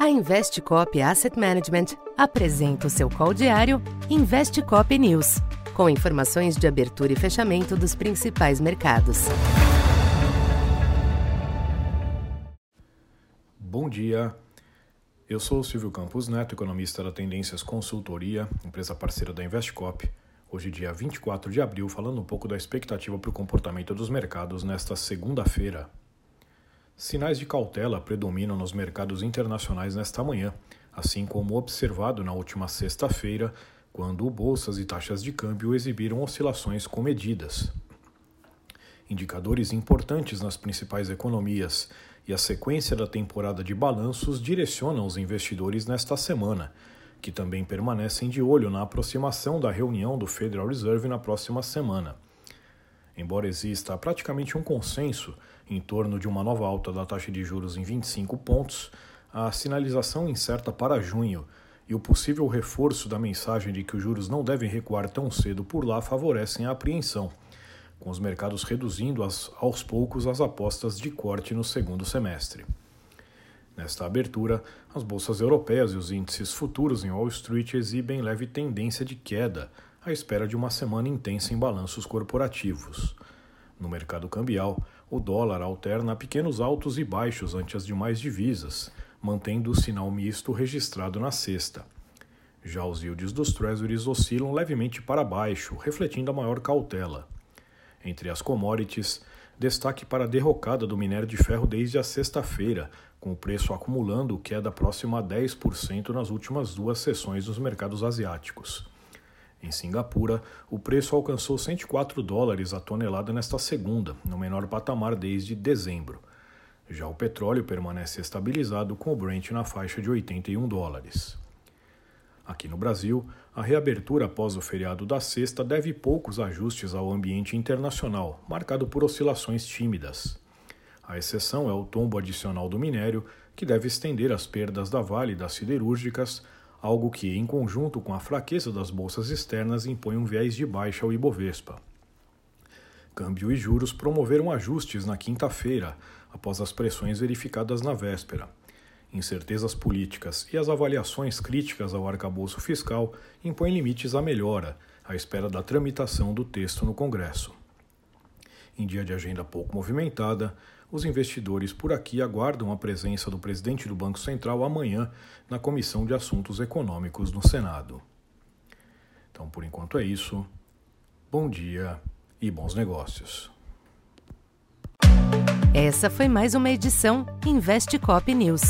A Investcop Asset Management apresenta o seu call diário Investcop News, com informações de abertura e fechamento dos principais mercados. Bom dia. Eu sou o Silvio Campos Neto, economista da Tendências Consultoria, empresa parceira da Investcop. Hoje, dia 24 de abril, falando um pouco da expectativa para o comportamento dos mercados nesta segunda-feira. Sinais de cautela predominam nos mercados internacionais nesta manhã, assim como observado na última sexta-feira, quando bolsas e taxas de câmbio exibiram oscilações comedidas. Indicadores importantes nas principais economias e a sequência da temporada de balanços direcionam os investidores nesta semana, que também permanecem de olho na aproximação da reunião do Federal Reserve na próxima semana. Embora exista praticamente um consenso em torno de uma nova alta da taxa de juros em 25 pontos, a sinalização incerta para junho e o possível reforço da mensagem de que os juros não devem recuar tão cedo por lá favorecem a apreensão, com os mercados reduzindo as, aos poucos as apostas de corte no segundo semestre. Nesta abertura, as bolsas europeias e os índices futuros em Wall Street exibem leve tendência de queda, à espera de uma semana intensa em balanços corporativos. No mercado cambial, o dólar alterna pequenos altos e baixos ante as demais divisas, mantendo o sinal misto registrado na sexta. Já os yields dos treasuries oscilam levemente para baixo, refletindo a maior cautela. Entre as commodities, destaque para a derrocada do minério de ferro desde a sexta-feira, com o preço acumulando queda próxima a 10% nas últimas duas sessões nos mercados asiáticos. Em Singapura, o preço alcançou 104 dólares a tonelada nesta segunda, no menor patamar desde dezembro. Já o petróleo permanece estabilizado com o Brent na faixa de 81 dólares. Aqui no Brasil, a reabertura após o feriado da sexta deve poucos ajustes ao ambiente internacional, marcado por oscilações tímidas. A exceção é o tombo adicional do minério, que deve estender as perdas da Vale das siderúrgicas algo que, em conjunto com a fraqueza das bolsas externas, impõe um viés de baixa ao Ibovespa. Câmbio e juros promoveram ajustes na quinta-feira, após as pressões verificadas na véspera. Incertezas políticas e as avaliações críticas ao arcabouço fiscal impõem limites à melhora, à espera da tramitação do texto no Congresso. Em dia de agenda pouco movimentada, os investidores por aqui aguardam a presença do presidente do Banco Central amanhã na Comissão de Assuntos Econômicos no Senado. Então, por enquanto é isso. Bom dia e bons negócios. Essa foi mais uma edição Investe Cop News.